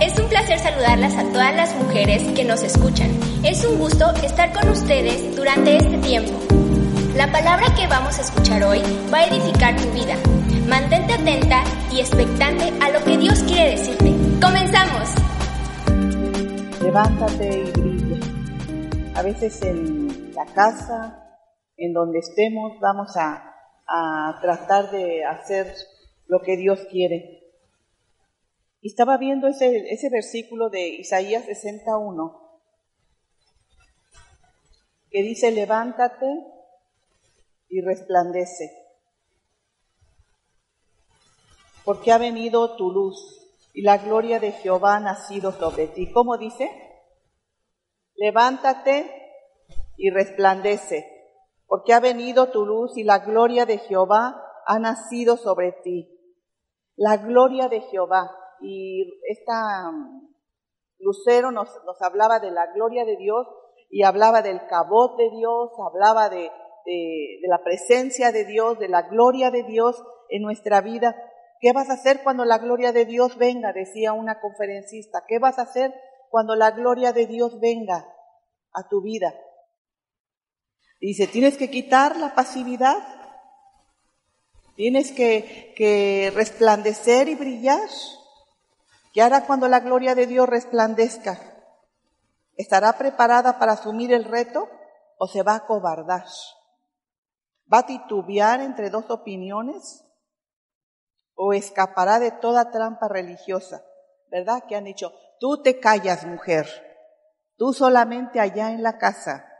Es un placer saludarlas a todas las mujeres que nos escuchan. Es un gusto estar con ustedes durante este tiempo. La palabra que vamos a escuchar hoy va a edificar tu vida. Mantente atenta y expectante a lo que Dios quiere decirte. ¡Comenzamos! Levántate y brilla. A veces en la casa, en donde estemos, vamos a, a tratar de hacer lo que Dios quiere. Y estaba viendo ese, ese versículo de Isaías 61, que dice, levántate y resplandece, porque ha venido tu luz y la gloria de Jehová ha nacido sobre ti. ¿Cómo dice? Levántate y resplandece, porque ha venido tu luz y la gloria de Jehová ha nacido sobre ti. La gloria de Jehová y esta um, Lucero nos, hablaba de la gloria de Dios y hablaba del cabot de Dios, hablaba de, la presencia de Dios, de la gloria de Dios en nuestra vida. ¿Qué vas a hacer cuando la gloria de Dios venga? Decía una conferencista. ¿Qué vas a hacer cuando la gloria de Dios venga a tu vida? Dice, tienes que quitar la pasividad, tienes que resplandecer y brillar. ¿Qué hará cuando la gloria de Dios resplandezca? ¿Estará preparada para asumir el reto o se va a cobardar? ¿Va a titubear entre dos opiniones o escapará de toda trampa religiosa? ¿Verdad? Que han dicho, tú te callas, mujer. Tú solamente allá en la casa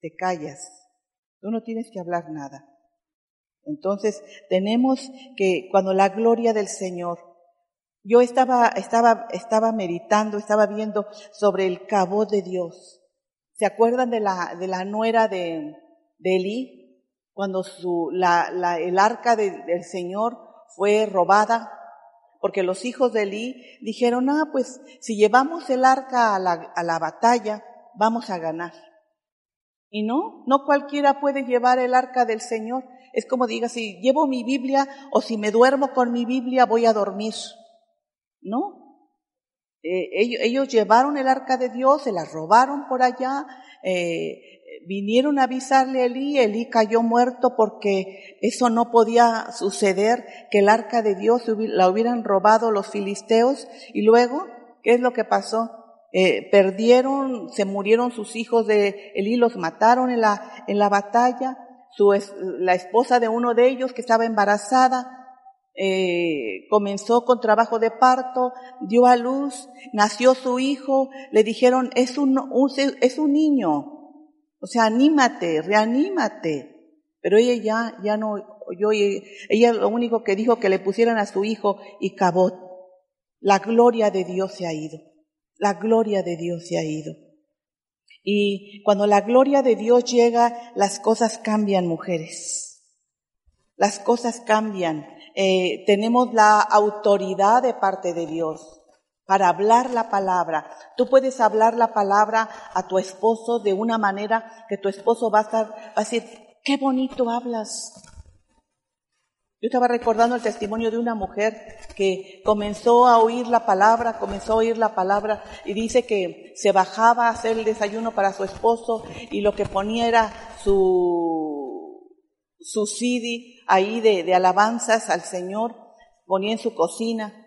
te callas. Tú no tienes que hablar nada. Entonces tenemos que cuando la gloria del Señor yo estaba, estaba, estaba meditando, estaba viendo sobre el cabo de Dios. ¿Se acuerdan de la, de la nuera de, de Elí? Cuando su, la, la, el arca de, del Señor fue robada, porque los hijos de Elí dijeron, ah, pues si llevamos el arca a la, a la batalla, vamos a ganar. Y no, no cualquiera puede llevar el arca del Señor. Es como diga, si llevo mi Biblia o si me duermo con mi Biblia, voy a dormir. ¿No? Eh, ellos, llevaron el arca de Dios, se la robaron por allá, eh, vinieron a avisarle a Elí, Elí cayó muerto porque eso no podía suceder, que el arca de Dios la hubieran robado los filisteos y luego, ¿qué es lo que pasó? Eh, perdieron, se murieron sus hijos de Elí, los mataron en la, en la batalla, su, la esposa de uno de ellos que estaba embarazada, eh, comenzó con trabajo de parto, dio a luz, nació su hijo, le dijeron, es un, es un niño, o sea, anímate, reanímate. Pero ella ya, ya no yo ella lo único que dijo que le pusieran a su hijo y cabot. La gloria de Dios se ha ido. La gloria de Dios se ha ido. Y cuando la gloria de Dios llega, las cosas cambian, mujeres. Las cosas cambian eh, tenemos la autoridad de parte de Dios para hablar la palabra. Tú puedes hablar la palabra a tu esposo de una manera que tu esposo va a estar, va a decir, qué bonito hablas. Yo estaba recordando el testimonio de una mujer que comenzó a oír la palabra, comenzó a oír la palabra y dice que se bajaba a hacer el desayuno para su esposo y lo que ponía era su, su CD ahí de, de alabanzas al Señor, ponía en su cocina.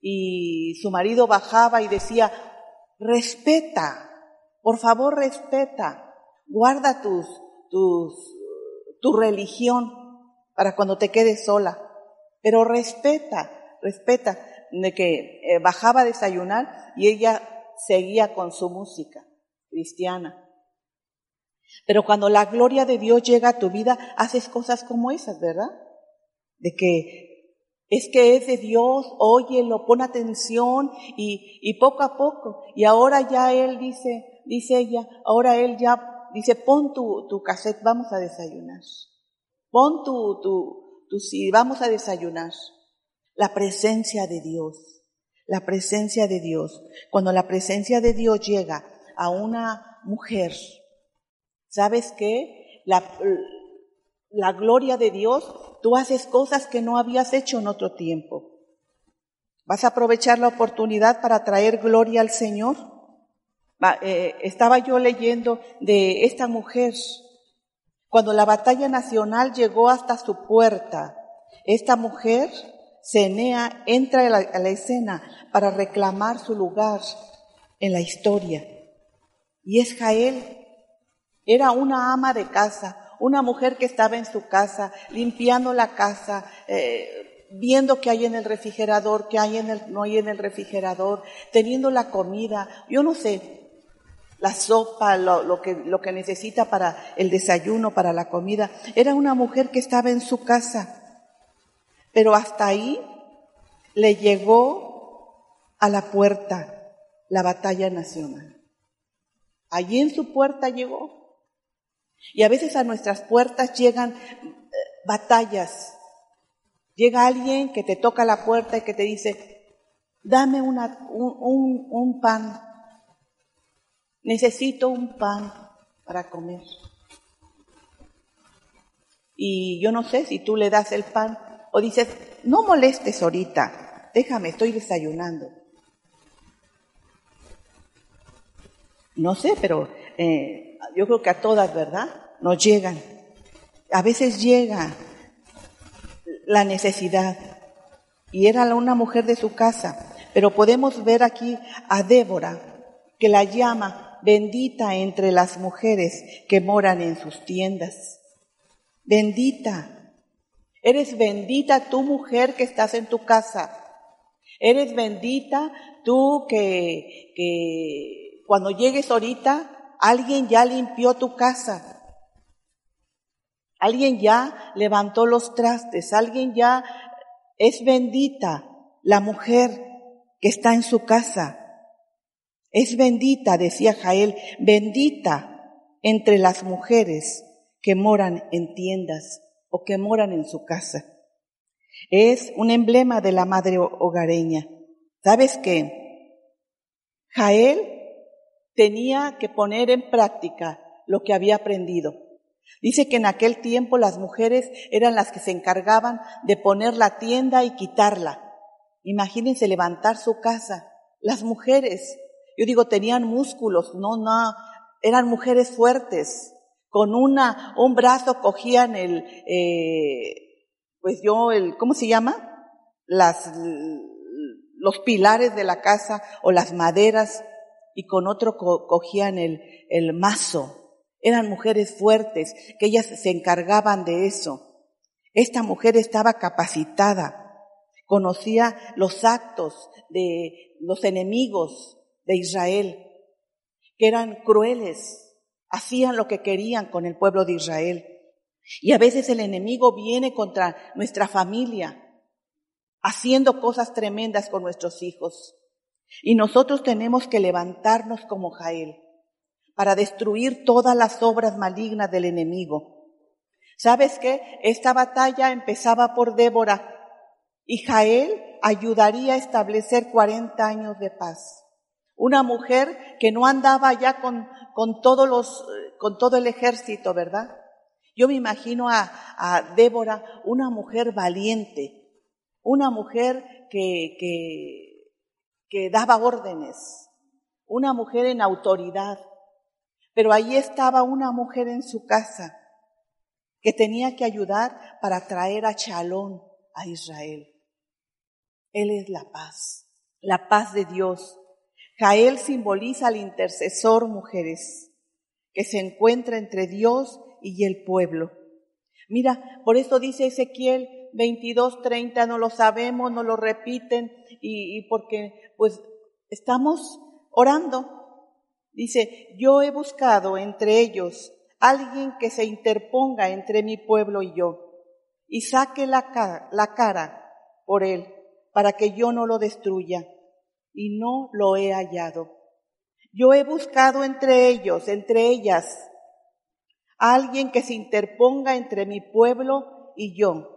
Y su marido bajaba y decía, respeta, por favor respeta, guarda tus, tus, tu religión para cuando te quedes sola, pero respeta, respeta, de que eh, bajaba a desayunar y ella seguía con su música cristiana. Pero cuando la gloria de Dios llega a tu vida, haces cosas como esas, ¿verdad? de que es que es de Dios, óyelo, pon atención y, y poco a poco. Y ahora ya él dice, dice ella, ahora él ya dice, pon tu, tu cassette, vamos a desayunar. Pon tu, tu, tu sí, vamos a desayunar. La presencia de Dios, la presencia de Dios. Cuando la presencia de Dios llega a una mujer, ¿sabes qué? La, gloria de Dios, tú haces cosas que no habías hecho en otro tiempo. ¿Vas a aprovechar la oportunidad para traer gloria al Señor? Eh, estaba yo leyendo de esta mujer, cuando la batalla nacional llegó hasta su puerta, esta mujer, Cenea, entra a la, a la escena para reclamar su lugar en la historia. Y es Jael, era una ama de casa, una mujer que estaba en su casa, limpiando la casa, eh, viendo qué hay en el refrigerador, qué hay en el, no hay en el refrigerador, teniendo la comida, yo no sé, la sopa, lo, que, lo que necesita para el desayuno, para la comida. Era una mujer que estaba en su casa. Pero hasta ahí le llegó a la puerta la batalla nacional. Allí en su puerta llegó. Y a veces a nuestras puertas llegan eh, batallas. Llega alguien que te toca la puerta y que te dice, dame una, un, un, un pan. Necesito un pan para comer. Y yo no sé si tú le das el pan o dices, no molestes ahorita, déjame, estoy desayunando. No sé, pero eh, yo creo que a todas, ¿verdad? Nos llegan. A veces llega la necesidad. Y era una mujer de su casa. Pero podemos ver aquí a Débora, que la llama bendita entre las mujeres que moran en sus tiendas. Bendita. Eres bendita tu mujer que estás en tu casa. Eres bendita tú que, que cuando llegues ahorita alguien ya limpió tu casa. Alguien ya levantó los trastes. Alguien ya es bendita la mujer que está en su casa. Es bendita, decía Jael, bendita entre las mujeres que moran en tiendas o que moran en su casa. Es un emblema de la madre hogareña. ¿Sabes qué? Jael tenía que poner en práctica lo que había aprendido. Dice que en aquel tiempo las mujeres eran las que se encargaban de poner la tienda y quitarla. Imagínense levantar su casa. Las mujeres, yo digo, tenían músculos, no, no, eran mujeres fuertes. Con una, un brazo cogían el, eh, pues yo, el, ¿cómo se llama? Las, los pilares de la casa o las maderas y con otro cogían el, el mazo. Eran mujeres fuertes, que ellas se encargaban de eso. Esta mujer estaba capacitada, conocía los actos de los enemigos de Israel, que eran crueles, hacían lo que querían con el pueblo de Israel. Y a veces el enemigo viene contra nuestra familia, haciendo cosas tremendas con nuestros hijos. Y nosotros tenemos que levantarnos como Jael para destruir todas las obras malignas del enemigo. ¿Sabes qué? Esta batalla empezaba por Débora y Jael ayudaría a establecer 40 años de paz. Una mujer que no andaba ya con, con todos los, con todo el ejército, ¿verdad? Yo me imagino a, a Débora, una mujer valiente, una mujer que, que, que daba órdenes, una mujer en autoridad. Pero ahí estaba una mujer en su casa que tenía que ayudar para traer a Chalón a Israel. Él es la paz, la paz de Dios. Jael simboliza al intercesor, mujeres, que se encuentra entre Dios y el pueblo. Mira, por eso dice Ezequiel 22, 30, no lo sabemos, no lo repiten, y, porque pues estamos orando. Dice, yo he buscado entre ellos alguien que se interponga entre mi pueblo y yo, y saque la cara, la cara por él para que yo no lo destruya y no lo he hallado. Yo he buscado entre ellos, entre ellas, alguien que se interponga entre mi pueblo y yo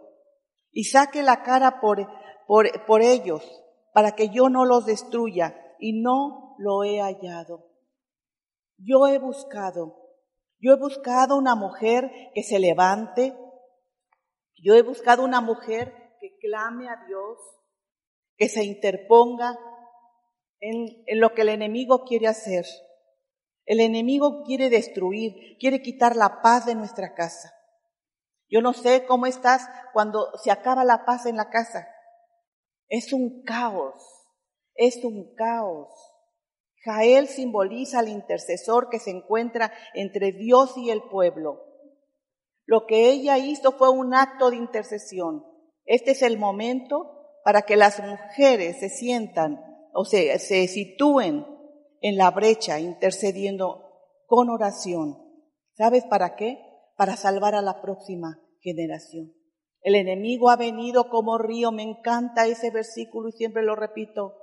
y saque la cara por, por, por ellos para que yo no los destruya y no lo he hallado. Yo he buscado, yo he buscado una mujer que se levante, yo he buscado una mujer que clame a Dios, que se interponga en, en, lo que el enemigo quiere hacer. El enemigo quiere destruir, quiere quitar la paz de nuestra casa. Yo no sé cómo estás cuando se acaba la paz en la casa. Es un caos, es un caos. Jael simboliza al intercesor que se encuentra entre Dios y el pueblo. Lo que ella hizo fue un acto de intercesión. Este es el momento para que las mujeres se sientan o se, se sitúen en la brecha intercediendo con oración. ¿Sabes para qué? Para salvar a la próxima generación. El enemigo ha venido como río, me encanta ese versículo y siempre lo repito.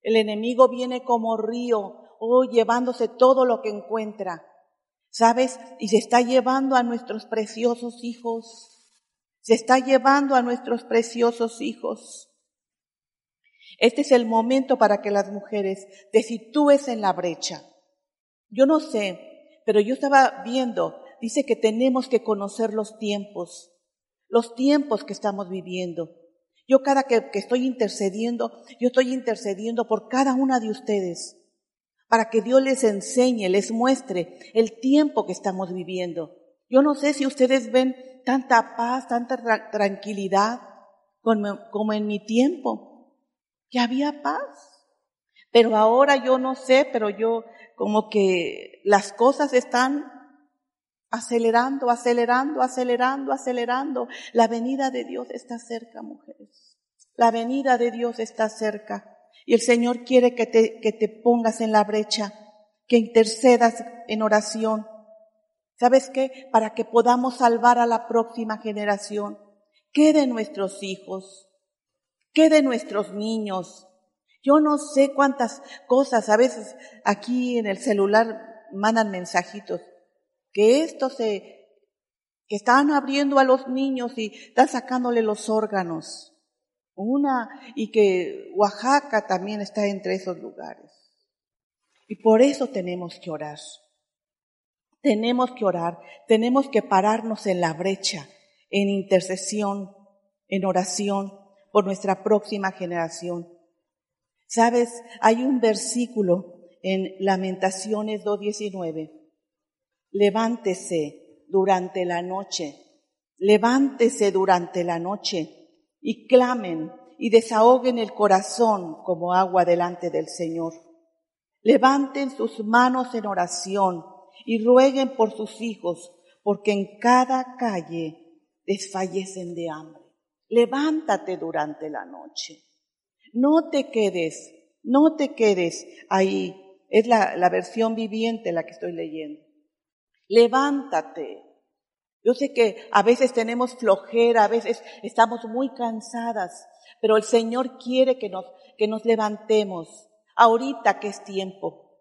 El enemigo viene como río, oh, llevándose todo lo que encuentra. ¿Sabes? Y se está llevando a nuestros preciosos hijos. Se está llevando a nuestros preciosos hijos. Este es el momento para que las mujeres te sitúes en la brecha. Yo no sé, pero yo estaba viendo, dice que tenemos que conocer los tiempos, los tiempos que estamos viviendo. Yo cada que, estoy intercediendo, yo estoy intercediendo por cada una de ustedes, para que Dios les enseñe, les muestre el tiempo que estamos viviendo. Yo no sé si ustedes ven tanta paz, tanta tra tranquilidad como en mi tiempo, que había paz. Pero ahora yo no sé, pero yo como que las cosas están acelerando, acelerando, acelerando, acelerando. La venida de Dios está cerca, mujeres. La venida de Dios está cerca. Y el Señor quiere que te, que te pongas en la brecha, que intercedas en oración. ¿Sabes qué? Para que podamos salvar a la próxima generación. ¿Qué de nuestros hijos? ¿Qué de nuestros niños? Yo no sé cuántas cosas, a veces aquí en el celular mandan mensajitos que esto se, que están abriendo a los niños y están sacándole los órganos. Una, y que Oaxaca también está entre esos lugares. Y por eso tenemos que orar. Tenemos que orar, tenemos que pararnos en la brecha, en intercesión, en oración por nuestra próxima generación. Sabes, hay un versículo en Lamentaciones 2.19 levántese durante la noche, levántese durante la noche y clamen y desahoguen el corazón como agua delante del Señor. Levanten sus manos en oración y rueguen por sus hijos, porque en cada calle desfallecen de hambre. Levántate durante la noche. No te quedes, no te quedes ahí. Es la, la versión viviente la que estoy leyendo. Levántate. Yo sé que a veces tenemos flojera, a veces estamos muy cansadas, pero el Señor quiere que nos, que nos levantemos. Ahorita que es tiempo,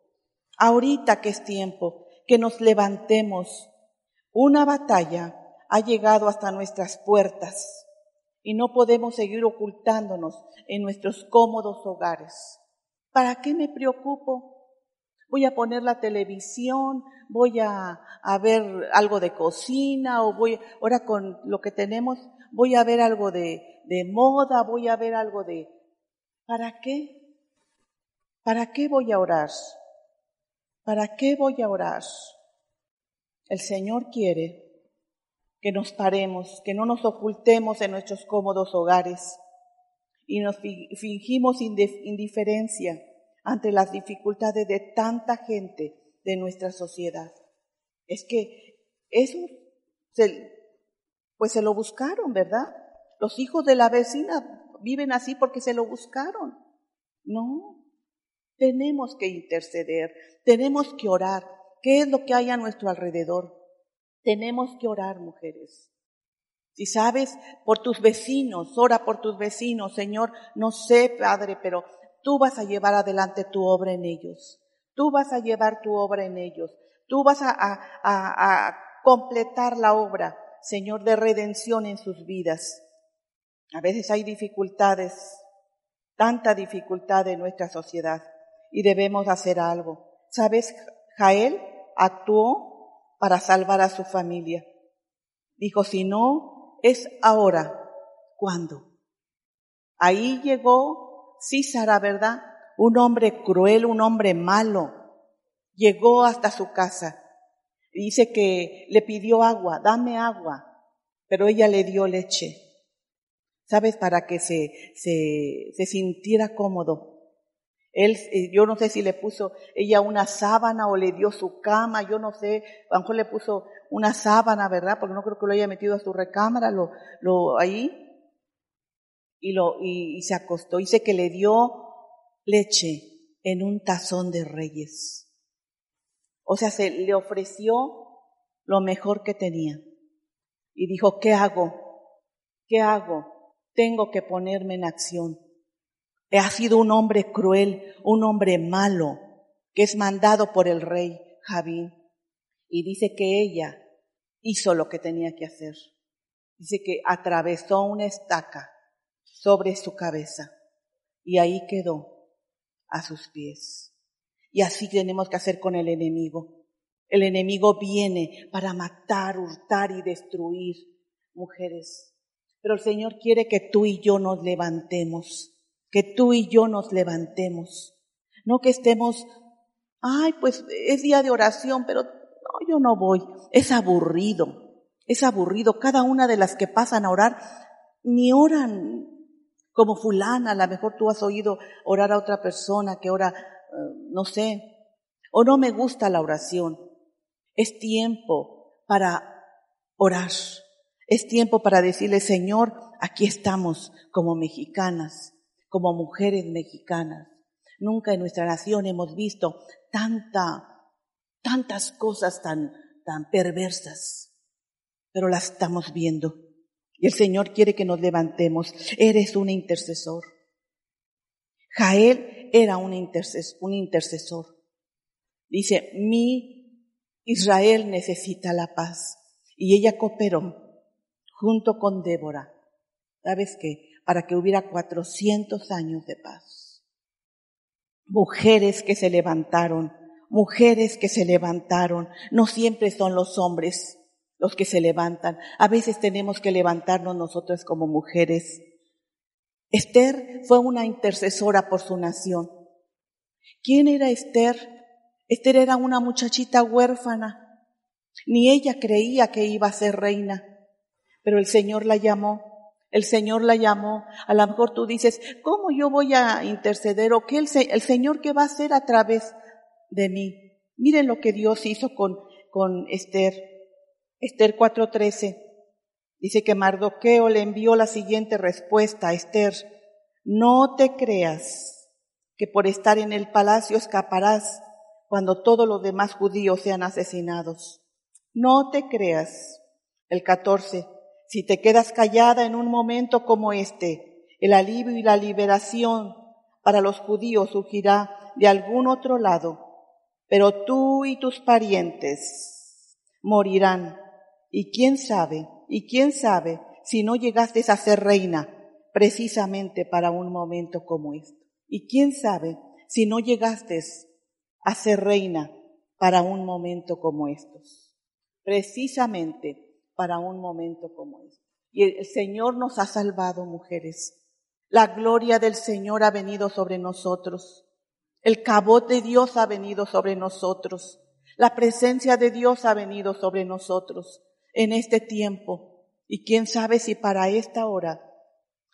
ahorita que es tiempo, que nos levantemos. Una batalla ha llegado hasta nuestras puertas y no podemos seguir ocultándonos en nuestros cómodos hogares. ¿Para qué me preocupo? Voy a poner la televisión, voy a, a, ver algo de cocina o voy, ahora con lo que tenemos, voy a ver algo de, de moda, voy a ver algo de... ¿Para qué? ¿Para qué voy a orar? ¿Para qué voy a orar? El Señor quiere que nos paremos, que no nos ocultemos en nuestros cómodos hogares y nos fingimos indiferencia ante las dificultades de tanta gente de nuestra sociedad. Es que eso, se, pues se lo buscaron, ¿verdad? Los hijos de la vecina viven así porque se lo buscaron. No, tenemos que interceder, tenemos que orar. ¿Qué es lo que hay a nuestro alrededor? Tenemos que orar, mujeres. Si sabes por tus vecinos, ora por tus vecinos, Señor, no sé, Padre, pero tú vas a llevar adelante tu obra en ellos. Tú vas a llevar tu obra en ellos. Tú vas a, completar la obra, Señor, de redención en sus vidas. A veces hay dificultades, tanta dificultad en nuestra sociedad y debemos hacer algo. ¿Sabes? Jael actuó para salvar a su familia. Dijo, si no es ahora. ¿Cuándo? Ahí llegó Císara, ¿verdad? Un hombre cruel, un hombre malo. Llegó hasta su casa. Dice que le pidió agua, dame agua, pero ella le dio leche. ¿Sabes? Para que se, se, sintiera cómodo. Él, eh, yo no sé si le puso ella una sábana o le dio su cama, yo no sé, a lo mejor le puso una sábana, ¿verdad? Porque no creo que lo haya metido a su recámara, lo, lo ahí, y lo, y, y se acostó. Dice que le dio leche en un tazón de reyes. O sea, se le ofreció lo mejor que tenía. Y dijo, ¿qué hago? ¿Qué hago? Tengo que ponerme en acción. Ha sido un hombre cruel, un hombre malo, que es mandado por el rey Javín. Y dice que ella hizo lo que tenía que hacer. Dice que atravesó una estaca sobre su cabeza y ahí quedó a sus pies. Y así tenemos que hacer con el enemigo. El enemigo viene para matar, hurtar y destruir mujeres. Pero el Señor quiere que tú y yo nos levantemos que tú y yo nos levantemos. No que estemos, ay, pues es día de oración, pero no, yo no voy. Es aburrido, es aburrido. Cada una de las que pasan a orar, ni oran como fulana, a lo mejor tú has oído orar a otra persona que ora, eh, no sé, o no me gusta la oración. Es tiempo para orar. Es tiempo para decirle, Señor, aquí estamos como mexicanas como mujeres mexicanas. Nunca en nuestra nación hemos visto tanta, tantas cosas tan, tan perversas, pero las estamos viendo. Y el Señor quiere que nos levantemos. Eres un intercesor. Jael era un, intercesor. Dice, mi Israel necesita la paz. Y ella cooperó junto con Débora. ¿Sabes qué? para que hubiera 400 años de paz. Mujeres que se levantaron, mujeres que se levantaron, no siempre son los hombres los que se levantan, a veces tenemos que levantarnos nosotros como mujeres. Esther fue una intercesora por su nación. ¿Quién era Esther? Esther era una muchachita huérfana. Ni ella creía que iba a ser reina, pero el Señor la llamó el Señor la llamó. A lo mejor tú dices, ¿cómo yo voy a interceder? ¿O qué el, el Señor qué va a hacer a través de mí? Miren lo que Dios hizo con, con Esther. Esther 4:13. Dice que Mardoqueo le envió la siguiente respuesta a Esther. No te creas que por estar en el palacio escaparás cuando todos los demás judíos sean asesinados. No te creas. El 14. Si te quedas callada en un momento como este, el alivio y la liberación para los judíos surgirá de algún otro lado, pero tú y tus parientes morirán. Y quién sabe, y quién sabe si no llegaste a ser reina precisamente para un momento como este. Y quién sabe si no llegaste a ser reina para un momento como estos. Precisamente para un momento como este. Y el Señor nos ha salvado, mujeres. La gloria del Señor ha venido sobre nosotros. El cabot de Dios ha venido sobre nosotros. La presencia de Dios ha venido sobre nosotros en este tiempo. Y quién sabe si para esta hora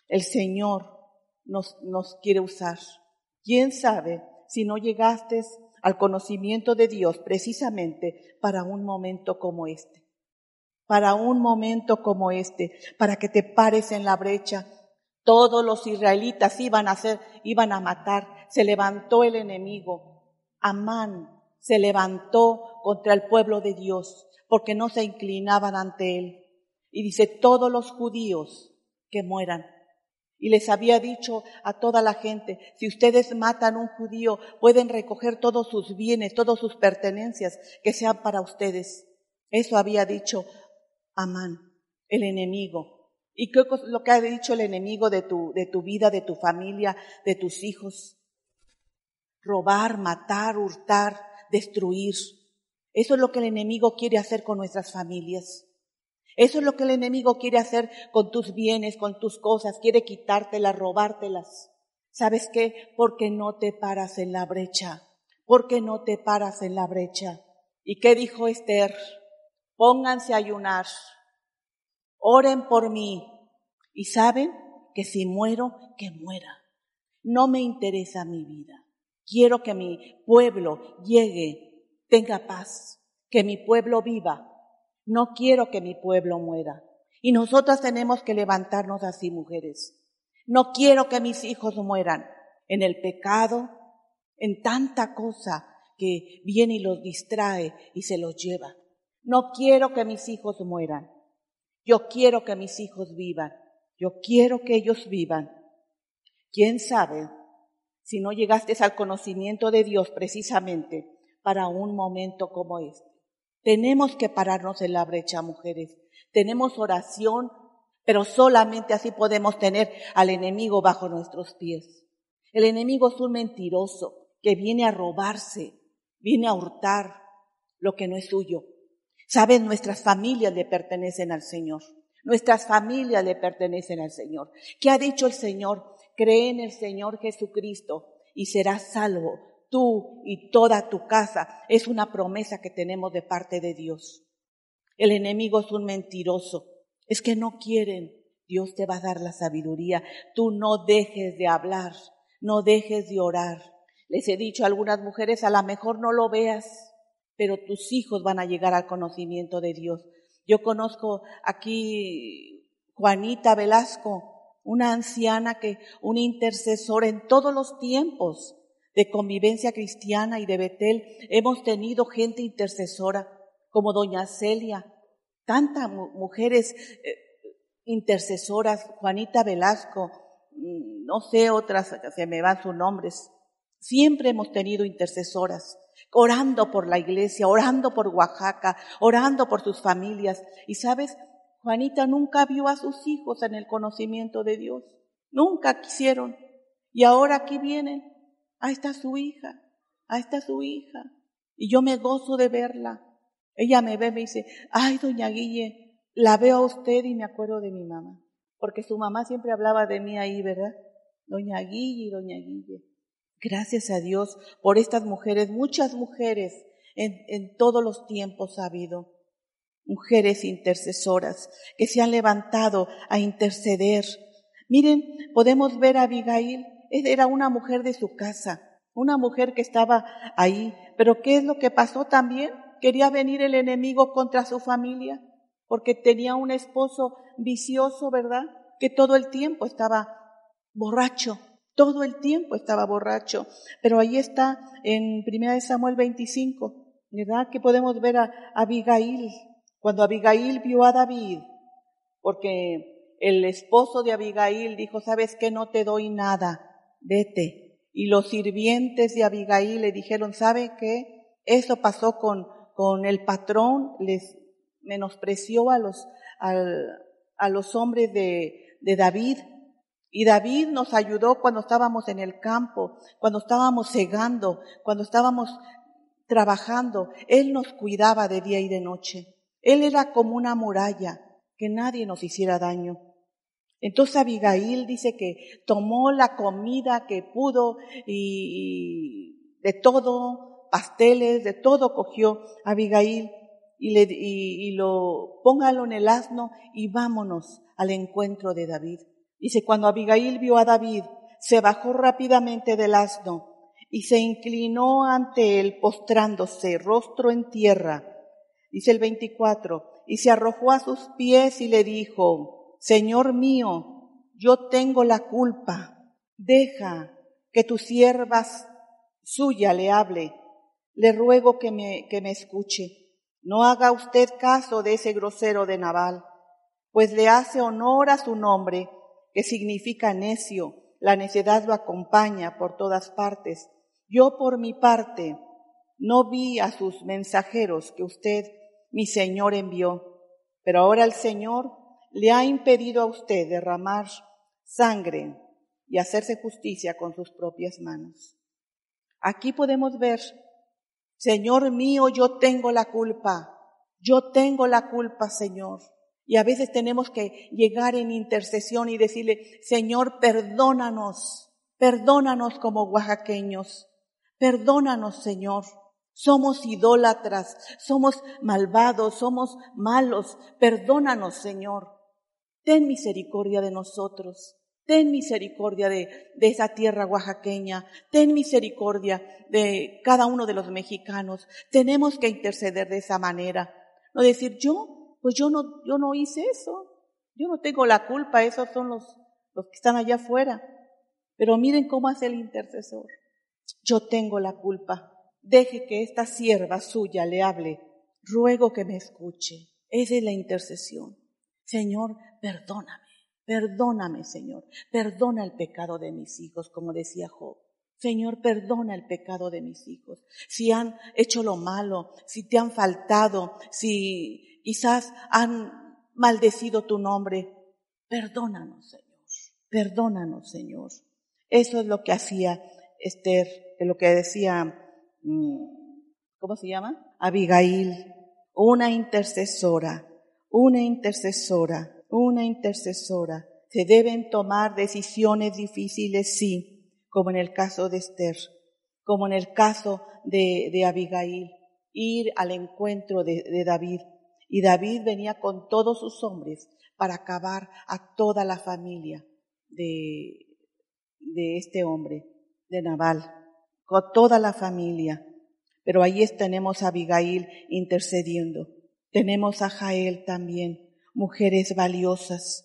el Señor nos, nos quiere usar. ¿Quién sabe si no llegaste al conocimiento de Dios precisamente para un momento como este? para un momento como este, para que te pares en la brecha. Todos los israelitas iban a hacer, iban a matar. Se levantó el enemigo. Amán se levantó contra el pueblo de Dios porque no se inclinaban ante él. Y dice, todos los judíos que mueran. Y les había dicho a toda la gente, si ustedes matan a un judío, pueden recoger todos sus bienes, todas sus pertenencias, que sean para ustedes. Eso había dicho Amán, el enemigo. ¿Y qué es lo que ha dicho el enemigo de tu, de tu vida, de tu familia, de tus hijos? Robar, matar, hurtar, destruir. Eso es lo que el enemigo quiere hacer con nuestras familias. Eso es lo que el enemigo quiere hacer con tus bienes, con tus cosas, quiere quitártelas, robártelas. ¿Sabes qué? Porque no te paras en la brecha, porque no te paras en la brecha. ¿Y qué dijo Esther? Pónganse a ayunar, oren por mí y saben que si muero, que muera. No me interesa mi vida. Quiero que mi pueblo llegue, tenga paz, que mi pueblo viva, no quiero que mi pueblo muera. Y nosotras tenemos que levantarnos así, mujeres. No quiero que mis hijos mueran en el pecado, en tanta cosa que viene y los distrae y se los lleva. No quiero que mis hijos mueran. Yo quiero que mis hijos vivan. Yo quiero que ellos vivan. ¿Quién sabe si no llegaste al conocimiento de Dios precisamente para un momento como este? Tenemos que pararnos en la brecha, mujeres. Tenemos oración, pero solamente así podemos tener al enemigo bajo nuestros pies. El enemigo es un mentiroso que viene a robarse, viene a hurtar lo que no es suyo. Saben, nuestras familias le pertenecen al Señor. Nuestras familias le pertenecen al Señor. ¿Qué ha dicho el Señor? Cree en el Señor Jesucristo y serás salvo tú y toda tu casa. Es una promesa que tenemos de parte de Dios. El enemigo es un mentiroso. Es que no quieren. Dios te va a dar la sabiduría. Tú no dejes de hablar, no dejes de orar. Les he dicho a algunas mujeres, a lo mejor no lo veas, pero tus hijos van a llegar al conocimiento de Dios. Yo conozco aquí Juanita Velasco, una anciana que, una intercesora en todos los tiempos, de convivencia cristiana y de Betel, hemos tenido gente intercesora como doña Celia, tantas mujeres eh, intercesoras, Juanita Velasco, mm, no sé otras, se me van sus nombres. Siempre hemos tenido intercesoras, orando por la iglesia, orando por Oaxaca, orando por sus familias. Y sabes, Juanita nunca vio a sus hijos en el conocimiento de Dios. Nunca quisieron. Y ahora aquí vienen ahí está su hija, ahí está su hija. Y yo me gozo de verla. Ella me ve, me dice, ay, doña Guille, la veo a usted y me acuerdo de mi mamá. Porque su mamá siempre hablaba de mí ahí, ¿verdad? Doña Guille y doña Guille. Gracias a Dios por estas mujeres, muchas mujeres en, en todos los tiempos ha habido. Mujeres intercesoras que se han levantado a interceder. Miren, podemos ver a Abigail era una mujer de su casa, una mujer que estaba ahí. Pero ¿qué es lo que pasó también? Quería venir el enemigo contra su familia, porque tenía un esposo vicioso, ¿verdad? Que todo el tiempo estaba borracho, todo el tiempo estaba borracho. Pero ahí está en 1 Samuel 25, ¿verdad? Que podemos ver a Abigail. Cuando Abigail vio a David, porque el esposo de Abigail dijo, ¿sabes qué? No te doy nada vete. Y los sirvientes de Abigail le dijeron, ¿sabe qué? Eso pasó con, con el patrón, les menospreció a los, a los hombres de, de David. Y David nos ayudó cuando estábamos en el campo, cuando estábamos cegando, cuando estábamos trabajando. Él nos cuidaba de día y de noche. Él era como una muralla, que nadie nos hiciera daño. Entonces Abigail dice que tomó la comida que pudo y, de todo, pasteles, de todo cogió Abigail y, le, y, lo póngalo en el asno y vámonos al encuentro de David. Dice, cuando Abigail vio a David, se bajó rápidamente del asno y se inclinó ante él postrándose, rostro en tierra. Dice el 24, y se arrojó a sus pies y le dijo, Señor mío, yo tengo la culpa, deja que tu sierva suya le hable, le ruego que me, que me escuche. No haga usted caso de ese grosero de Naval. pues le hace honor a su nombre, que significa necio. La necedad lo acompaña por todas partes. Yo por mi parte no vi a sus mensajeros que usted, mi Señor, envió, pero ahora el Señor le ha impedido a usted derramar sangre y hacerse justicia con sus propias manos. Aquí podemos ver, Señor mío, yo tengo la culpa, yo tengo la culpa, Señor. Y a veces tenemos que llegar en intercesión y decirle, Señor, perdónanos, perdónanos como oaxaqueños, perdónanos, Señor. Somos idólatras, somos malvados, somos malos. Perdónanos, Señor. Ten misericordia de nosotros. Ten misericordia de, de, esa tierra oaxaqueña. Ten misericordia de cada uno de los mexicanos. Tenemos que interceder de esa manera. No decir, yo, pues yo no, yo no hice eso. Yo no tengo la culpa. Esos son los, los que están allá afuera. Pero miren cómo hace el intercesor. Yo tengo la culpa. Deje que esta sierva suya le hable. Ruego que me escuche. Esa es la intercesión. Señor, perdóname. Perdóname, Señor. Perdona el pecado de mis hijos, como decía Job. Señor, perdona el pecado de mis hijos. Si han hecho lo malo, si te han faltado, si quizás han maldecido tu nombre, perdónanos, Señor. Perdónanos, Señor. Eso es lo que hacía Esther, lo que decía Mm, ¿cómo se llama? Abigail, una intercesora, una intercesora, una intercesora. Se deben tomar decisiones difíciles, sí, como en el caso de Esther, como en el caso de, Abigail, ir al encuentro de, de David. Y David venía con todos sus hombres para acabar a toda la familia de, de este hombre, de Nabal con toda la familia. Pero ahí tenemos a Abigail intercediendo. Tenemos a Jael también, mujeres valiosas,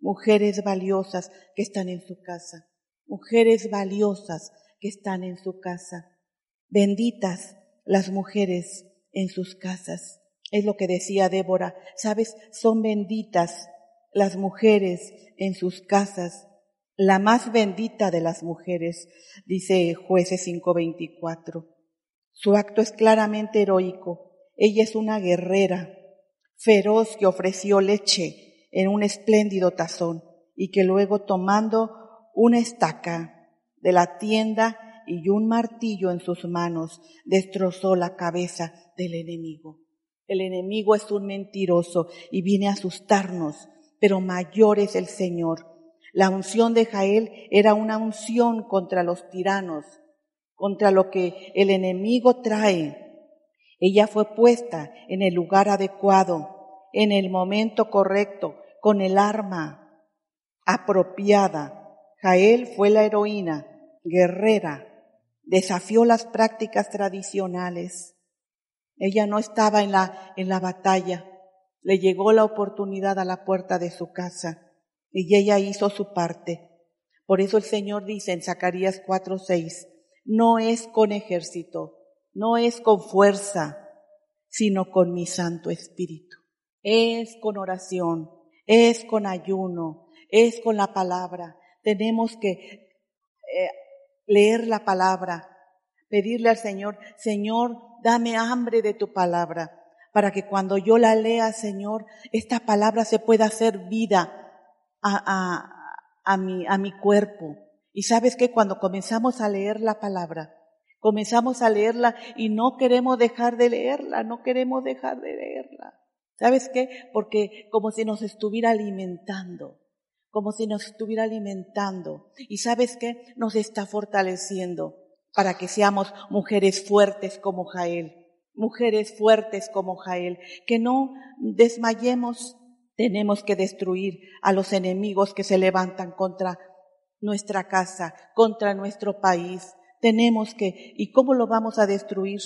mujeres valiosas que están en su casa, mujeres valiosas que están en su casa. Benditas las mujeres en sus casas. Es lo que decía Débora. Sabes, son benditas las mujeres en sus casas la más bendita de las mujeres, dice jueces 5:24. Su acto es claramente heroico. Ella es una guerrera, feroz que ofreció leche en un espléndido tazón y que luego tomando una estaca de la tienda y un martillo en sus manos, destrozó la cabeza del enemigo. El enemigo es un mentiroso y viene a asustarnos, pero mayor es el Señor la unción de Jael era una unción contra los tiranos, contra lo que el enemigo trae. Ella fue puesta en el lugar adecuado, en el momento correcto, con el arma apropiada. Jael fue la heroína, guerrera, desafió las prácticas tradicionales. Ella no estaba en la, en la batalla. Le llegó la oportunidad a la puerta de su casa y ella hizo su parte. Por eso el Señor dice en Zacarías 4:6, no es con ejército, no es con fuerza, sino con mi Santo Espíritu. Es con oración, es con ayuno, es con la palabra. Tenemos que eh, leer la palabra, pedirle al Señor, Señor, dame hambre de tu palabra, para que cuando yo la lea, Señor, esta palabra se pueda hacer vida a, mi, a mi cuerpo. Y sabes que cuando comenzamos a leer la palabra, comenzamos a leerla y no queremos dejar de leerla, no queremos dejar de leerla. ¿Sabes qué? Porque como si nos estuviera alimentando, como si nos estuviera alimentando. Y sabes qué? Nos está fortaleciendo para que seamos mujeres fuertes como Jael, mujeres fuertes como Jael, que no desmayemos, tenemos que destruir a los enemigos que se levantan contra nuestra casa, contra nuestro país. Tenemos que, ¿y cómo lo vamos a destruir?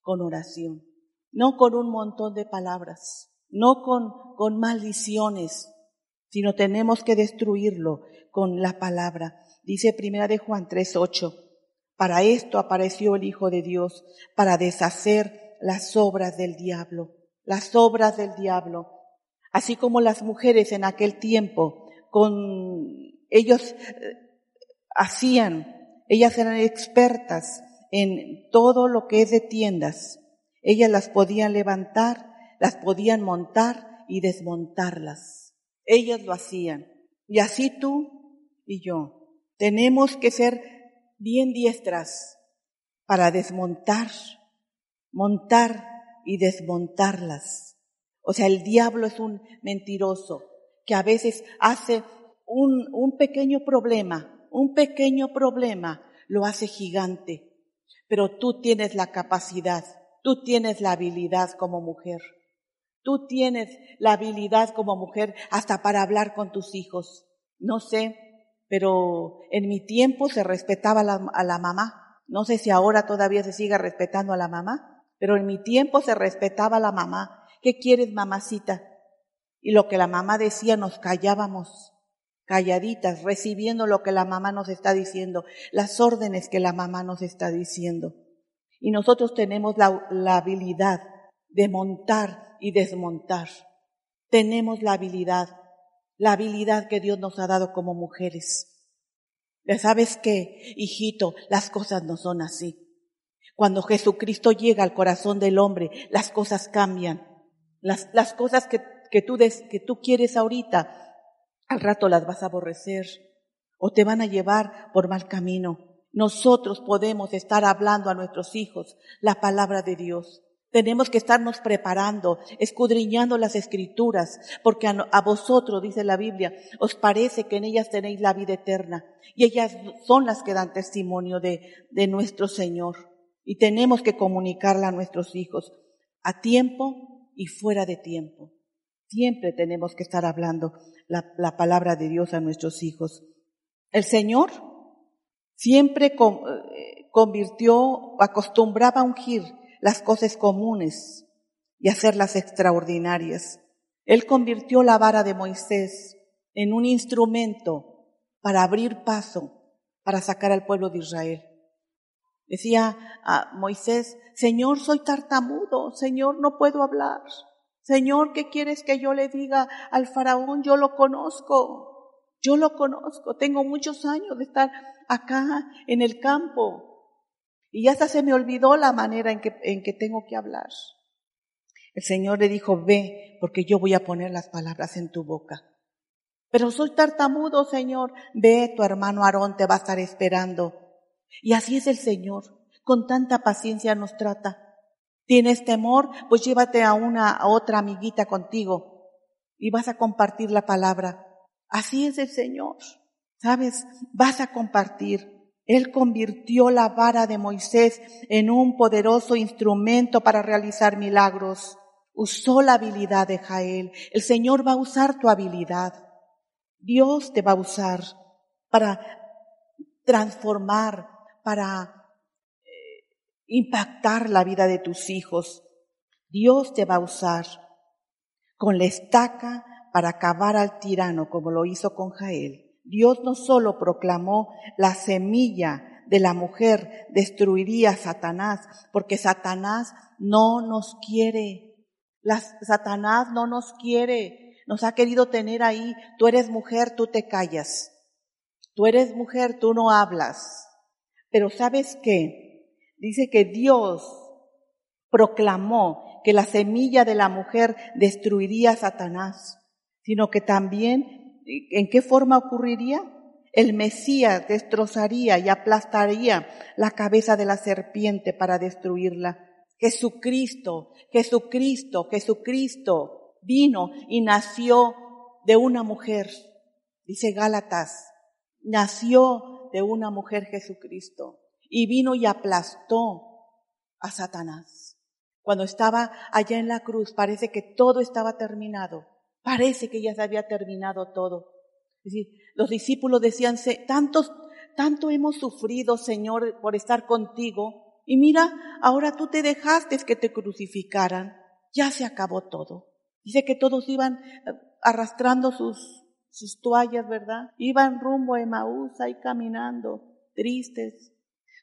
Con oración, no con un montón de palabras, no con, maldiciones, sino tenemos que destruirlo con la palabra. Dice primera de Juan 3:8, para esto apareció el Hijo de Dios, para deshacer las obras del diablo, las obras del diablo Así como las mujeres en aquel tiempo, con ellos eh, hacían, ellas eran expertas en todo lo que es de tiendas. Ellas las podían levantar, las podían montar y desmontarlas. Ellas lo hacían. Y así tú y yo tenemos que ser bien diestras para desmontar, montar y desmontarlas. O sea, el diablo es un mentiroso que a veces hace un, un pequeño problema, un pequeño problema lo hace gigante. Pero tú tienes la capacidad, tú tienes la habilidad como mujer. Tú tienes la habilidad como mujer hasta para hablar con tus hijos. No sé, pero en mi tiempo se respetaba a la, mamá. No sé si ahora todavía se sigue respetando a la mamá, pero en mi tiempo se respetaba a la mamá. ¿Qué quieres, mamacita? Y lo que la mamá decía nos callábamos, calladitas, recibiendo lo que la mamá nos está diciendo, las órdenes que la mamá nos está diciendo. Y nosotros tenemos la, la habilidad de montar y desmontar. Tenemos la habilidad, la habilidad que Dios nos ha dado como mujeres. Ya sabes que, hijito, las cosas no son así. Cuando Jesucristo llega al corazón del hombre, las cosas cambian. Las, las cosas que, que, tú des, que tú quieres ahorita, al rato las vas a aborrecer o te van a llevar por mal camino. Nosotros podemos estar hablando a nuestros hijos la palabra de Dios. Tenemos que estarnos preparando, escudriñando las escrituras, porque a, vosotros, dice la Biblia, os parece que en ellas tenéis la vida eterna. Y ellas son las que dan testimonio de, de nuestro Señor. Y tenemos que comunicarla a nuestros hijos, a tiempo y fuera de tiempo. Siempre tenemos que estar hablando la, la palabra de Dios a nuestros hijos. El Señor siempre eh, convirtió, acostumbraba a ungir las cosas comunes y hacerlas extraordinarias. Él convirtió la vara de Moisés en un instrumento para abrir paso, para sacar al pueblo de Israel. Decía a Moisés, Señor, soy tartamudo, Señor, no puedo hablar. Señor, ¿qué quieres que yo le diga al faraón? Yo lo conozco, yo lo conozco, tengo muchos años de estar acá en el campo. Y ya hasta se me olvidó la manera en que, en que tengo que hablar. El Señor le dijo, ve, porque yo voy a poner las palabras en tu boca. Pero soy tartamudo, Señor. Ve, tu hermano Aarón te va a estar esperando. Y así es el Señor. Con tanta paciencia nos trata. ¿Tienes temor? Pues llévate a una, a otra amiguita contigo y vas a compartir la palabra. Así es el Señor. ¿Sabes? Vas a compartir. Él convirtió la vara de Moisés en un poderoso instrumento para realizar milagros. Usó la habilidad de Jael. El Señor va a usar tu habilidad. Dios te va a usar para transformar, para impactar la vida de tus hijos. Dios te va a usar con la estaca para acabar al tirano como lo hizo con Jael Dios no solo proclamó la semilla de la mujer destruiría a Satanás, porque Satanás no nos quiere. Satanás no nos quiere. Nos ha querido tener ahí. Tú eres mujer, tú te callas. Tú eres mujer, tú no hablas. Pero ¿sabes qué? Dice que Dios proclamó que la semilla de la mujer destruiría a Satanás, sino que también ¿En qué forma ocurriría? El Mesías destrozaría y aplastaría la cabeza de la serpiente para destruirla. Jesucristo, Jesucristo, Jesucristo vino y nació de una mujer. Dice Gálatas, nació de una mujer Jesucristo y vino y aplastó a Satanás. Cuando estaba allá en la cruz parece que todo estaba terminado Parece que ya se había terminado todo. Es decir, los discípulos decían, tantos, tanto hemos sufrido, Señor, por estar contigo. Y mira, ahora tú te dejaste que te crucificaran. Ya se acabó todo. Dice que todos iban eh, arrastrando sus, sus toallas, ¿verdad? Iban rumbo a Emaús ahí caminando, tristes.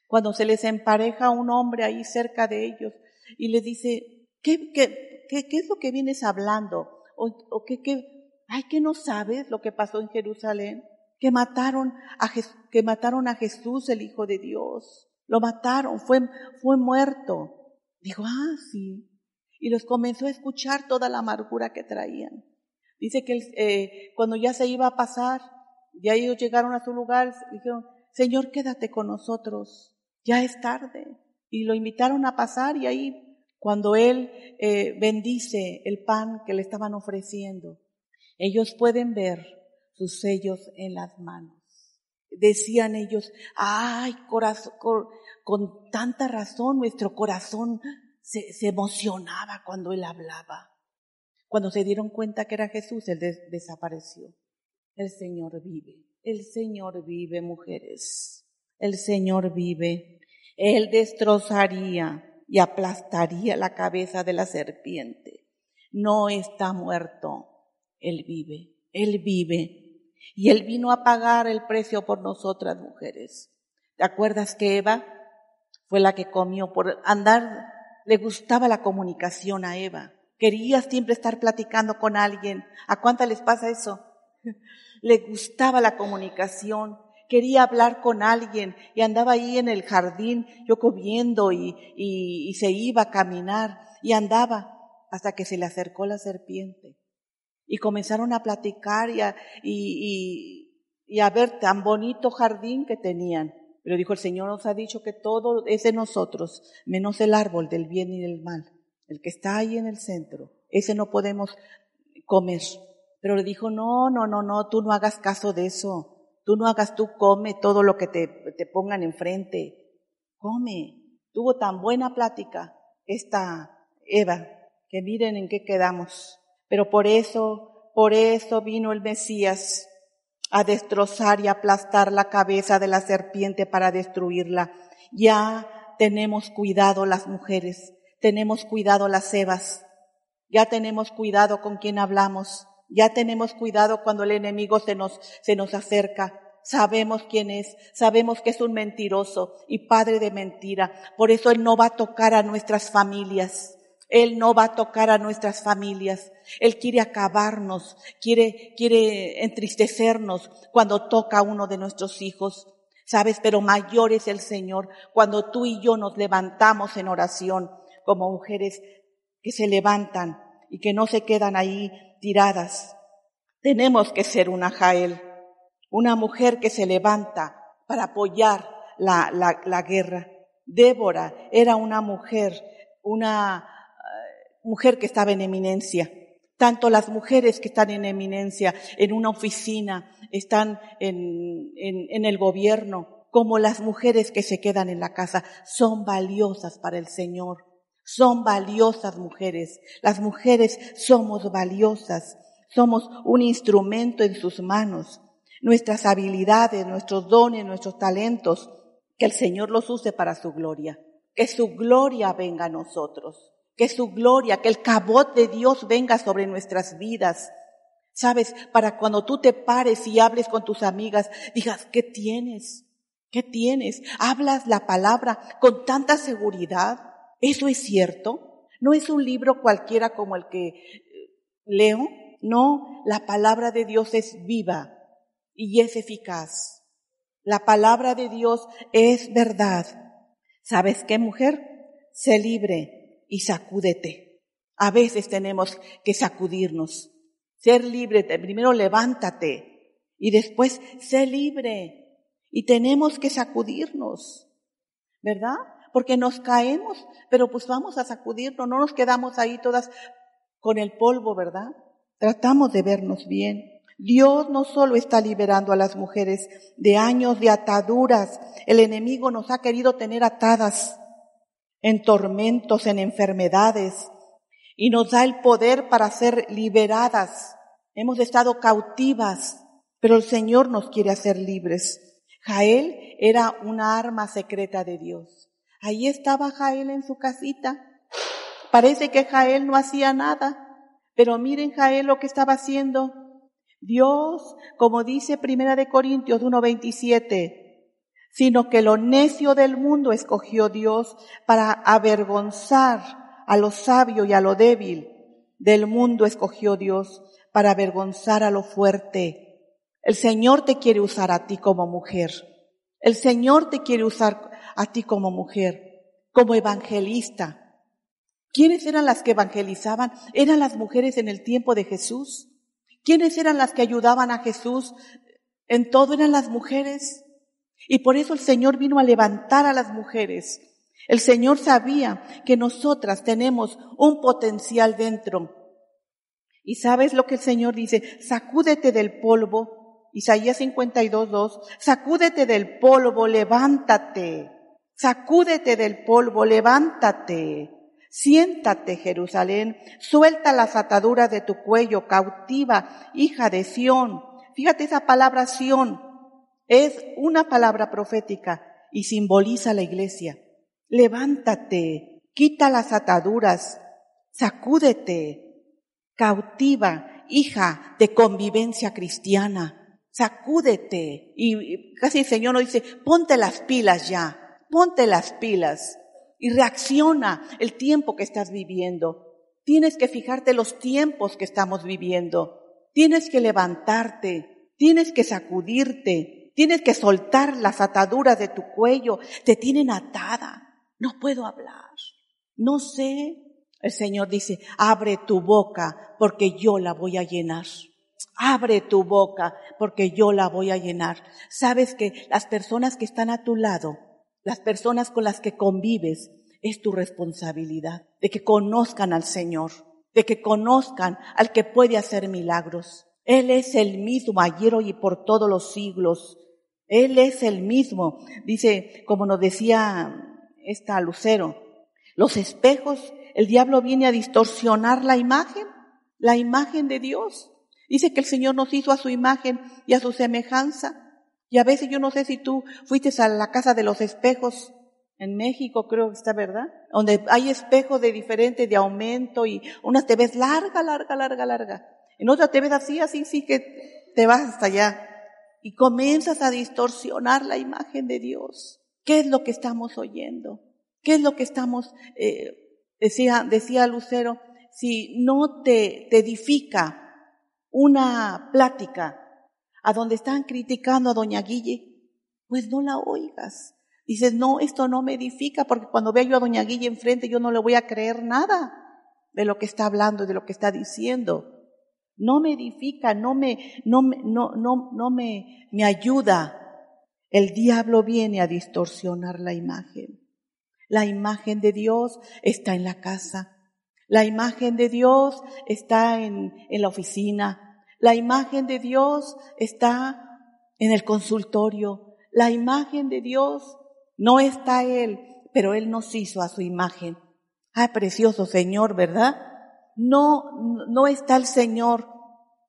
Cuando se les empareja un hombre ahí cerca de ellos y les dice, ¿qué, qué, qué, qué es lo que vienes hablando? ¿O, o que, que, ay, que no sabes lo que pasó en Jerusalén? Que mataron a, que mataron a Jesús, el Hijo de Dios. Lo mataron, fue, fue muerto. Dijo, ah, sí. Y los comenzó a escuchar toda la amargura que traían. Dice que eh, cuando ya se iba a pasar, ya ellos llegaron a su lugar, dijeron, Señor, quédate con nosotros, ya es tarde. Y lo invitaron a pasar y ahí, cuando Él eh, bendice el pan que le estaban ofreciendo, ellos pueden ver sus sellos en las manos. Decían ellos, ay, corazón, con tanta razón nuestro corazón se, se emocionaba cuando Él hablaba. Cuando se dieron cuenta que era Jesús, Él desapareció. El Señor vive. El Señor vive, mujeres. El Señor vive. Él destrozaría y aplastaría la cabeza de la serpiente. No está muerto. Él vive. Él vive. Y Él vino a pagar el precio por nosotras, mujeres. ¿Te acuerdas que Eva fue la que comió por andar? Le gustaba la comunicación a Eva. Quería siempre estar platicando con alguien. ¿A cuántas les pasa eso? Le gustaba la comunicación, quería hablar con alguien y andaba ahí en el jardín, yo comiendo y, y, se iba a caminar y andaba hasta que se le acercó la serpiente. Y comenzaron a platicar y a, y, y a ver tan bonito jardín que tenían. Pero dijo, el Señor nos ha dicho que todo es de nosotros, menos el árbol del bien y del mal el que está ahí en el centro, ese no podemos comer. Pero le dijo, no, no, no, no, tú no hagas caso de eso. Tú no hagas, tú come todo lo que te, te pongan enfrente. Come. Tuvo tan buena plática esta Eva, que miren en qué quedamos. Pero por eso, por eso vino el Mesías a destrozar y aplastar la cabeza de la serpiente para destruirla. Ya tenemos cuidado las mujeres tenemos cuidado las cebas, ya tenemos cuidado con quien hablamos, ya tenemos cuidado cuando el enemigo se nos, se nos acerca. Sabemos quién es, sabemos que es un mentiroso y padre de mentira. Por eso Él no va a tocar a nuestras familias. Él no va a tocar a nuestras familias. Él quiere acabarnos, quiere, quiere entristecernos cuando toca a uno de nuestros hijos. Sabes, pero mayor es el Señor cuando tú y yo nos levantamos en oración como mujeres que se levantan y que no se quedan ahí tiradas. Tenemos que ser una Jael, una mujer que se levanta para apoyar la, la, guerra. Débora era una mujer, una uh, mujer que estaba en eminencia. Tanto las mujeres que están en eminencia en una oficina, están en, en, en el gobierno, como las mujeres que se quedan en la casa, son valiosas para el Señor. Son valiosas mujeres. Las mujeres somos valiosas. Somos un instrumento en sus manos. Nuestras habilidades, nuestros dones, nuestros talentos, que el Señor los use para su gloria. Que su gloria venga a nosotros. Que su gloria, que el cabot de Dios venga sobre nuestras vidas. Sabes, para cuando tú te pares y hables con tus amigas, digas, ¿qué tienes? ¿Qué tienes? Hablas la palabra con tanta seguridad. ¿Eso es cierto? No es un libro cualquiera como el que eh, leo. No, la palabra de Dios es viva y es eficaz. La palabra de Dios es verdad. ¿Sabes qué, mujer? Sé libre y sacúdete. A veces tenemos que sacudirnos. Ser libre, primero levántate y después sé libre. Y tenemos que sacudirnos, ¿verdad? Porque nos caemos, pero pues vamos a sacudirnos, no nos quedamos ahí todas con el polvo, ¿verdad? Tratamos de vernos bien. Dios no solo está liberando a las mujeres de años de ataduras, el enemigo nos ha querido tener atadas en tormentos, en enfermedades, y nos da el poder para ser liberadas. Hemos estado cautivas, pero el Señor nos quiere hacer libres. Jael era una arma secreta de Dios. Ahí estaba Jael en su casita. Parece que Jael no hacía nada, pero miren Jael lo que estaba haciendo. Dios, como dice Primera de Corintios 1:27, sino que lo necio del mundo escogió Dios para avergonzar a lo sabio y a lo débil. del mundo escogió Dios para avergonzar a lo fuerte. El Señor te quiere usar a ti como mujer. El Señor te quiere usar a ti como mujer, como evangelista. ¿Quiénes eran las que evangelizaban? Eran las mujeres en el tiempo de Jesús. ¿Quiénes eran las que ayudaban a Jesús? En todo eran las mujeres. Y por eso el Señor vino a levantar a las mujeres. El Señor sabía que nosotras tenemos un potencial dentro. Y sabes lo que el Señor dice, sacúdete del polvo. Isaías 52, 2, sacúdete del polvo, levántate. Sacúdete del polvo, levántate. Siéntate, Jerusalén, suelta las ataduras de tu cuello, cautiva, hija de Sión. Fíjate esa palabra Sión, es una palabra profética y simboliza la iglesia. Levántate, quita las ataduras, sacúdete, cautiva, hija de convivencia cristiana, sacúdete. Y casi el Señor nos dice, ponte las pilas ya, ponte las pilas y reacciona el tiempo que estás viviendo. Tienes que fijarte los tiempos que estamos viviendo. Tienes que levantarte, tienes que sacudirte, Tienes que soltar las ataduras de tu cuello. Te tienen atada. No puedo hablar. No sé. El Señor dice, abre tu boca porque yo la voy a llenar. Abre tu boca porque yo la voy a llenar. Sabes que las personas que están a tu lado, las personas con las que convives, es tu responsabilidad de que conozcan al Señor, de que conozcan al que puede hacer milagros. Él es el mismo ayer y por todos los siglos. Él es el mismo. Dice, como nos decía esta Lucero, los espejos, el diablo viene a distorsionar la imagen, la imagen de Dios. Dice que el Señor nos hizo a su imagen y a su semejanza. Y a veces yo no sé si tú fuiste a la casa de los espejos en México, creo que está, ¿verdad? Donde hay espejos de diferente, de aumento y unas te ves larga, larga, larga, larga. En otras te ves así, así, sí que te vas hasta allá y comienzas a distorsionar la imagen de Dios. ¿Qué es lo que estamos oyendo? ¿Qué es lo que estamos, eh, decía, decía Lucero, si no te, te edifica una plática a donde están criticando a doña Guille, pues no la oigas. Dices, no, esto no me edifica porque cuando veo yo a doña Guille enfrente yo no le voy a creer nada de lo que está hablando, de lo que está diciendo no me edifica, no me, no, no, no, no me, me ayuda. El diablo viene a distorsionar la imagen. La imagen de Dios está en la casa. La imagen de Dios está en, en la oficina. La imagen de Dios está en el consultorio. La imagen de Dios no está Él, pero Él nos hizo a su imagen. Ah, precioso Señor, ¿verdad? No, no está el Señor,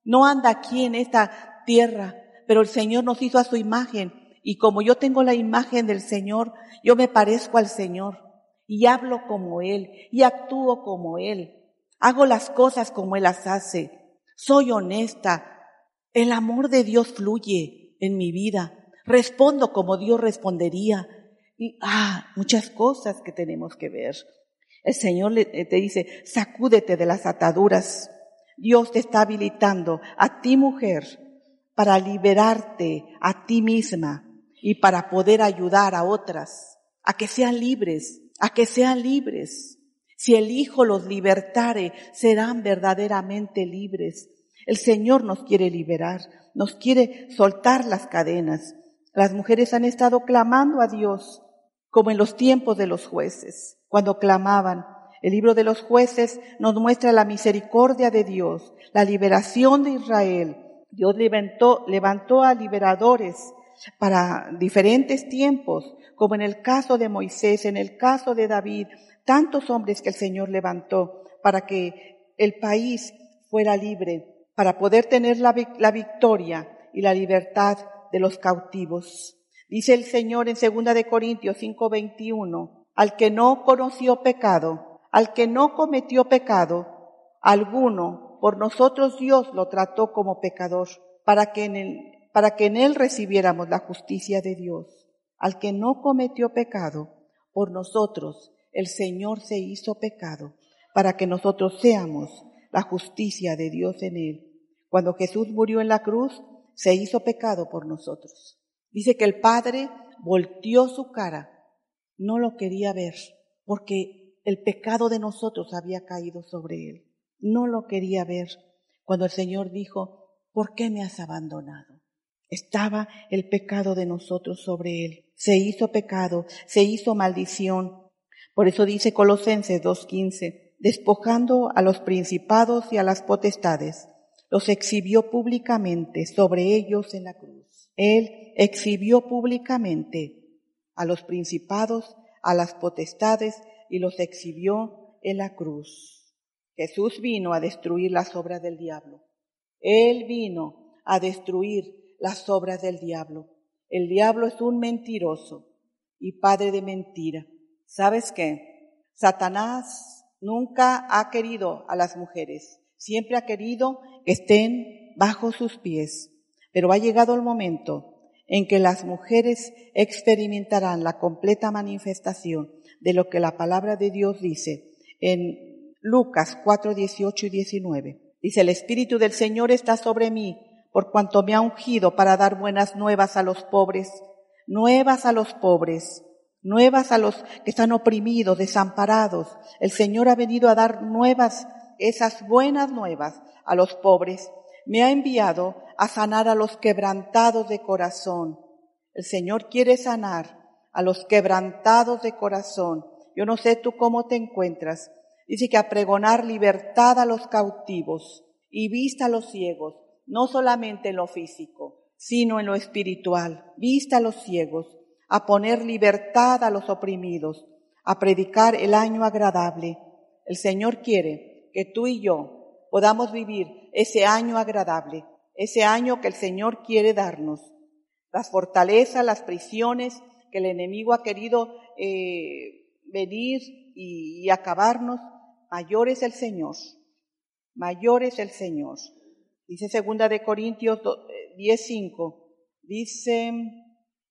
no anda aquí en esta tierra, pero el Señor nos hizo a su imagen. Y como yo tengo la imagen del Señor, yo me parezco al Señor y hablo como Él y actúo como Él. Hago las cosas como Él las hace. Soy honesta. El amor de Dios fluye en mi vida. Respondo como Dios respondería. Y, ah, muchas cosas que tenemos que ver. El Señor te dice, sacúdete de las ataduras. Dios te está habilitando a ti mujer para liberarte a ti misma y para poder ayudar a otras a que sean libres, a que sean libres. Si el Hijo los libertare, serán verdaderamente libres. El Señor nos quiere liberar, nos quiere soltar las cadenas. Las mujeres han estado clamando a Dios, como en los tiempos de los jueces, cuando clamaban, el libro de los jueces nos muestra la misericordia de Dios, la liberación de Israel. Dios levantó, levantó a liberadores para diferentes tiempos, como en el caso de Moisés, en el caso de David, tantos hombres que el Señor levantó para que el país fuera libre, para poder tener la, la victoria y la libertad de los cautivos. Dice el Señor en 2 de Corintios 5:21, al que no conoció pecado, al que no cometió pecado alguno, por nosotros Dios lo trató como pecador, para que en él, para que en él recibiéramos la justicia de Dios. Al que no cometió pecado, por nosotros el Señor se hizo pecado, para que nosotros seamos la justicia de Dios en él. Cuando Jesús murió en la cruz, se hizo pecado por nosotros. Dice que el Padre volteó su cara, no lo quería ver, porque el pecado de nosotros había caído sobre él. No lo quería ver cuando el Señor dijo, ¿por qué me has abandonado? Estaba el pecado de nosotros sobre él. Se hizo pecado, se hizo maldición. Por eso dice Colosenses 2.15, despojando a los principados y a las potestades, los exhibió públicamente sobre ellos en la cruz. Él exhibió públicamente a los principados, a las potestades y los exhibió en la cruz. Jesús vino a destruir las obras del diablo. Él vino a destruir las obras del diablo. El diablo es un mentiroso y padre de mentira. ¿Sabes qué? Satanás nunca ha querido a las mujeres. Siempre ha querido que estén bajo sus pies. Pero ha llegado el momento en que las mujeres experimentarán la completa manifestación de lo que la palabra de Dios dice en Lucas 4, 18 y 19. Dice, el Espíritu del Señor está sobre mí por cuanto me ha ungido para dar buenas nuevas a los pobres, nuevas a los pobres, nuevas a los que están oprimidos, desamparados. El Señor ha venido a dar nuevas, esas buenas nuevas a los pobres. Me ha enviado a sanar a los quebrantados de corazón. El Señor quiere sanar a los quebrantados de corazón. Yo no sé tú cómo te encuentras. Dice que a pregonar libertad a los cautivos y vista a los ciegos no solamente en lo físico, sino en lo espiritual. Vista a los ciegos, a poner libertad a los oprimidos, a predicar el año agradable. El Señor quiere que tú y yo podamos vivir ese año agradable, ese año que el Señor quiere darnos. Las fortalezas, las prisiones que el enemigo ha querido eh, venir y, y acabarnos, mayor es el Señor, mayor es el Señor. Dice segunda de Corintios 10:5, eh, dice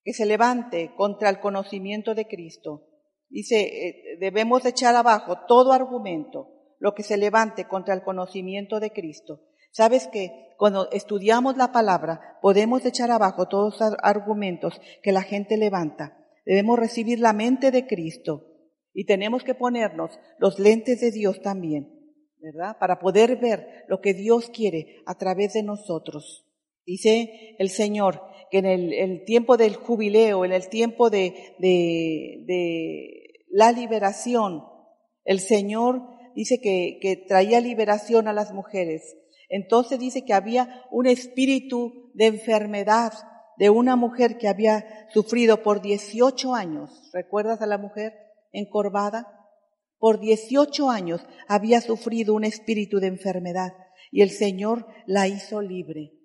que se levante contra el conocimiento de Cristo. Dice, eh, debemos echar abajo todo argumento, lo que se levante contra el conocimiento de Cristo. Sabes que cuando estudiamos la palabra podemos echar abajo todos los argumentos que la gente levanta. Debemos recibir la mente de Cristo y tenemos que ponernos los lentes de Dios también. ¿verdad? Para poder ver lo que Dios quiere a través de nosotros. Dice el Señor que en el, tiempo del jubileo, en el tiempo de, de, de, la liberación, el Señor dice que, que traía liberación a las mujeres. Entonces dice que había un espíritu de enfermedad de una mujer que había sufrido por 18 años. ¿Recuerdas a la mujer encorvada? Por 18 años había sufrido un espíritu de enfermedad y el Señor la hizo libre.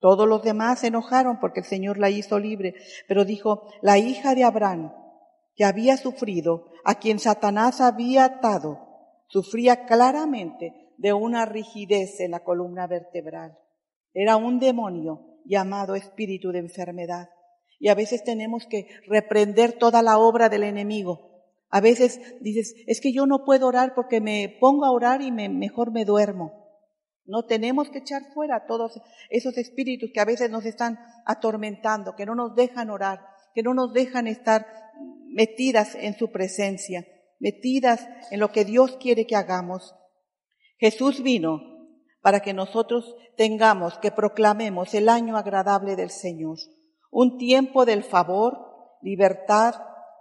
Todos los demás se enojaron porque el Señor la hizo libre, pero dijo, la hija de Abraham, que había sufrido, a quien Satanás había atado, sufría claramente de una rigidez en la columna vertebral. Era un demonio llamado espíritu de enfermedad. Y a veces tenemos que reprender toda la obra del enemigo a veces dices, es que yo no puedo orar porque me pongo a orar y me, mejor me duermo. No tenemos que echar fuera todos esos espíritus que a veces nos están atormentando, que no nos dejan orar, que no nos dejan estar metidas en su presencia, metidas en lo que Dios quiere que hagamos. Jesús vino para que nosotros tengamos, que proclamemos el año agradable del Señor, un tiempo del favor, libertad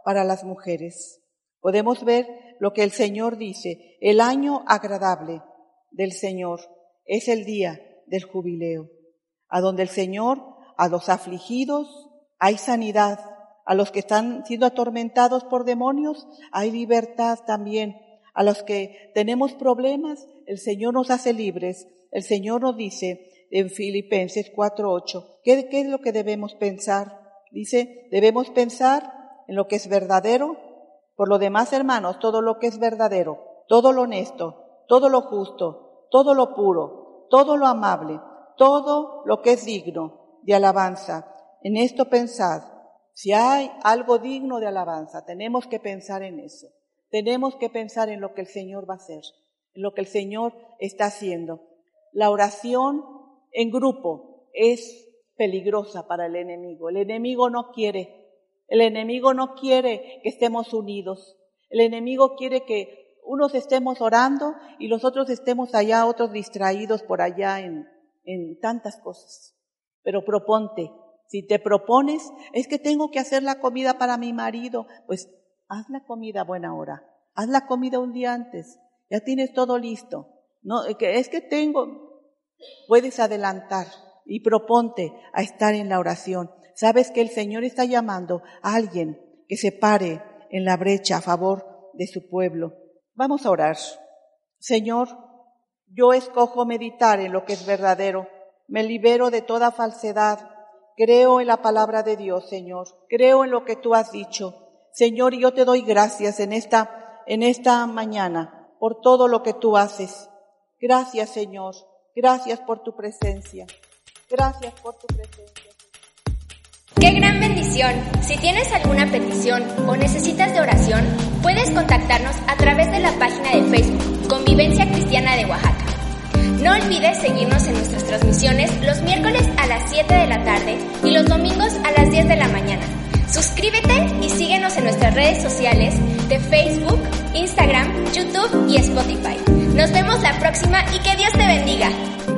para las mujeres. Podemos ver lo que el Señor dice. El año agradable del Señor es el día del jubileo, a donde el Señor, a los afligidos, hay sanidad. A los que están siendo atormentados por demonios, hay libertad también. A los que tenemos problemas, el Señor nos hace libres. El Señor nos dice en Filipenses 4.8, ¿qué, ¿qué es lo que debemos pensar? Dice, debemos pensar en lo que es verdadero, por lo demás, hermanos, todo lo que es verdadero, todo lo honesto, todo lo justo, todo lo puro, todo lo amable, todo lo que es digno de alabanza, en esto pensad. Si hay algo digno de alabanza, tenemos que pensar en eso. Tenemos que pensar en lo que el Señor va a hacer, en lo que el Señor está haciendo. La oración en grupo es peligrosa para el enemigo. El enemigo no quiere, el enemigo no quiere que estemos unidos. El enemigo quiere que unos estemos orando y los otros estemos allá, otros distraídos por allá en, en tantas cosas. Pero proponte, si te propones, es que tengo que hacer la comida para mi marido, pues haz la comida a buena hora. Haz la comida un día antes. Ya tienes todo listo. No, es que tengo, puedes adelantar y proponte a estar en la oración. Sabes que el Señor está llamando a alguien que se pare en la brecha a favor de su pueblo. Vamos a orar. Señor, yo escojo meditar en lo que es verdadero. Me libero de toda falsedad. Creo en la palabra de Dios, Señor. Creo en lo que tú has dicho. Señor, yo te doy gracias en esta, en esta mañana por todo lo que tú haces. Gracias, Señor. Gracias por tu presencia. Gracias por tu presencia. ¡Qué gran bendición! Si tienes alguna petición o necesitas de oración, puedes contactarnos a través de la página de Facebook Convivencia Cristiana de Oaxaca. No olvides seguirnos en nuestras transmisiones los miércoles a las 7 de la tarde y los domingos a las 10 de la mañana. Suscríbete y síguenos en nuestras redes sociales de Facebook, Instagram, YouTube y Spotify. Nos vemos la próxima y que Dios te